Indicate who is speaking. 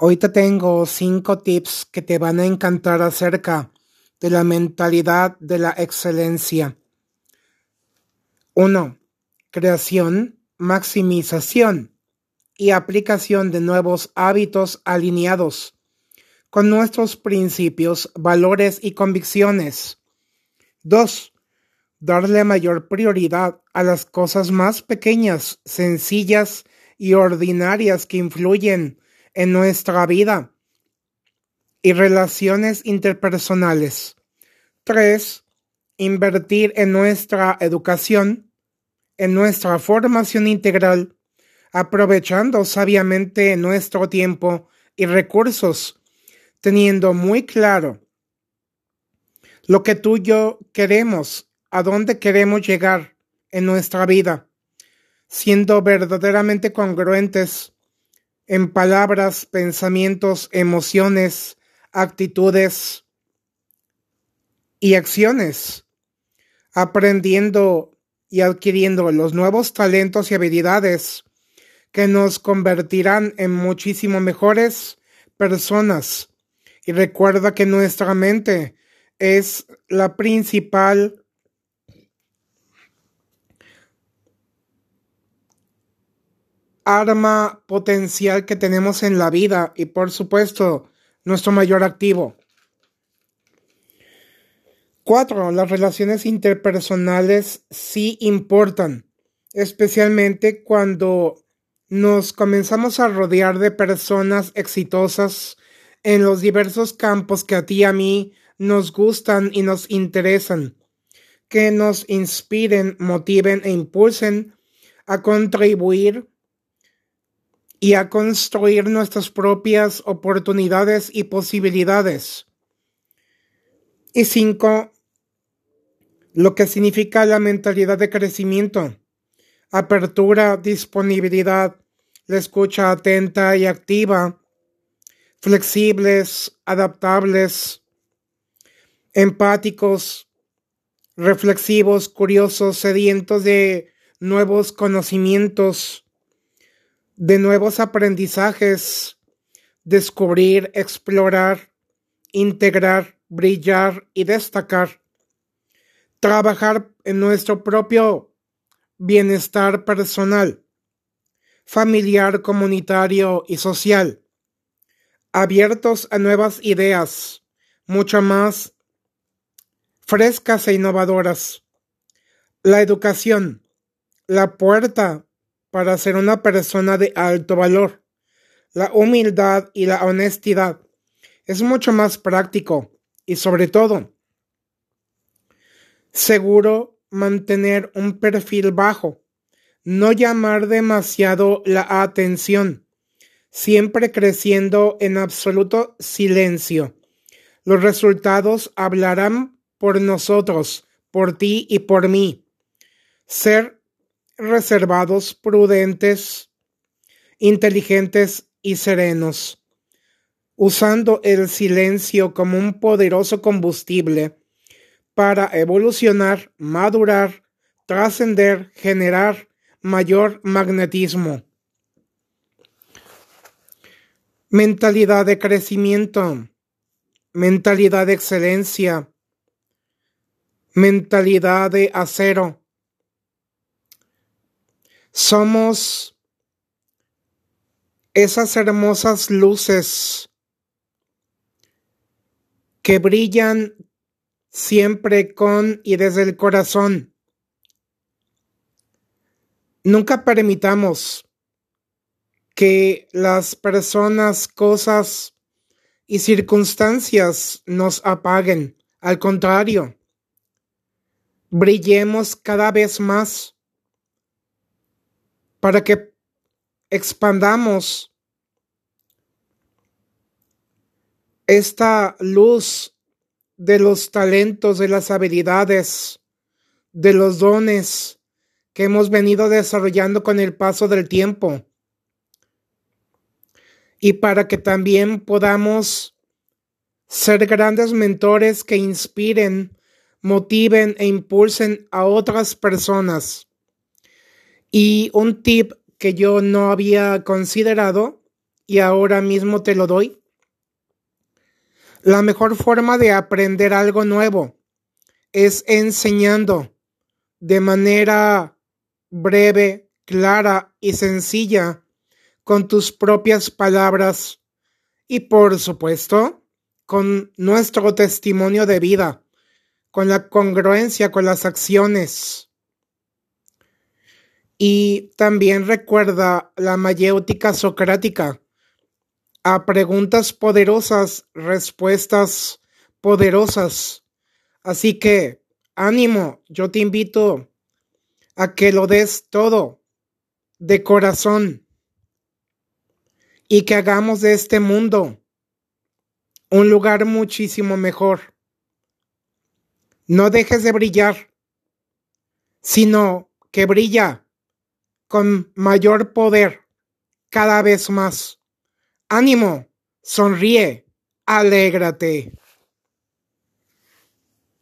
Speaker 1: Hoy te tengo cinco tips que te van a encantar acerca de la mentalidad de la excelencia. 1. Creación, maximización y aplicación de nuevos hábitos alineados con nuestros principios, valores y convicciones. 2. Darle mayor prioridad a las cosas más pequeñas, sencillas y ordinarias que influyen en nuestra vida y relaciones interpersonales. 3. Invertir en nuestra educación, en nuestra formación integral, aprovechando sabiamente nuestro tiempo y recursos, teniendo muy claro lo que tú y yo queremos, a dónde queremos llegar en nuestra vida, siendo verdaderamente congruentes en palabras, pensamientos, emociones, actitudes y acciones, aprendiendo y adquiriendo los nuevos talentos y habilidades que nos convertirán en muchísimo mejores personas. Y recuerda que nuestra mente es la principal arma potencial que tenemos en la vida y por supuesto nuestro mayor activo. Cuatro, las relaciones interpersonales sí importan, especialmente cuando nos comenzamos a rodear de personas exitosas en los diversos campos que a ti y a mí nos gustan y nos interesan, que nos inspiren, motiven e impulsen a contribuir y a construir nuestras propias oportunidades y posibilidades. Y cinco, lo que significa la mentalidad de crecimiento, apertura, disponibilidad, la escucha atenta y activa, flexibles, adaptables, empáticos, reflexivos, curiosos, sedientos de nuevos conocimientos, de nuevos aprendizajes, descubrir, explorar, integrar, brillar y destacar. Trabajar en nuestro propio bienestar personal, familiar, comunitario y social. Abiertos a nuevas ideas, mucho más frescas e innovadoras. La educación, la puerta para ser una persona de alto valor. La humildad y la honestidad es mucho más práctico y sobre todo seguro mantener un perfil bajo, no llamar demasiado la atención, siempre creciendo en absoluto silencio. Los resultados hablarán por nosotros, por ti y por mí. Ser reservados, prudentes, inteligentes y serenos, usando el silencio como un poderoso combustible para evolucionar, madurar, trascender, generar mayor magnetismo. Mentalidad de crecimiento, mentalidad de excelencia, mentalidad de acero, somos esas hermosas luces que brillan siempre con y desde el corazón. Nunca permitamos que las personas, cosas y circunstancias nos apaguen. Al contrario, brillemos cada vez más para que expandamos esta luz de los talentos, de las habilidades, de los dones que hemos venido desarrollando con el paso del tiempo. Y para que también podamos ser grandes mentores que inspiren, motiven e impulsen a otras personas y un tip que yo no había considerado y ahora mismo te lo doy. La mejor forma de aprender algo nuevo es enseñando de manera breve, clara y sencilla con tus propias palabras y por supuesto con nuestro testimonio de vida, con la congruencia con las acciones. Y también recuerda la mayéutica socrática. A preguntas poderosas, respuestas poderosas. Así que, ánimo, yo te invito a que lo des todo de corazón y que hagamos de este mundo un lugar muchísimo mejor. No dejes de brillar, sino que brilla con mayor poder cada vez más. Ánimo, sonríe, alégrate.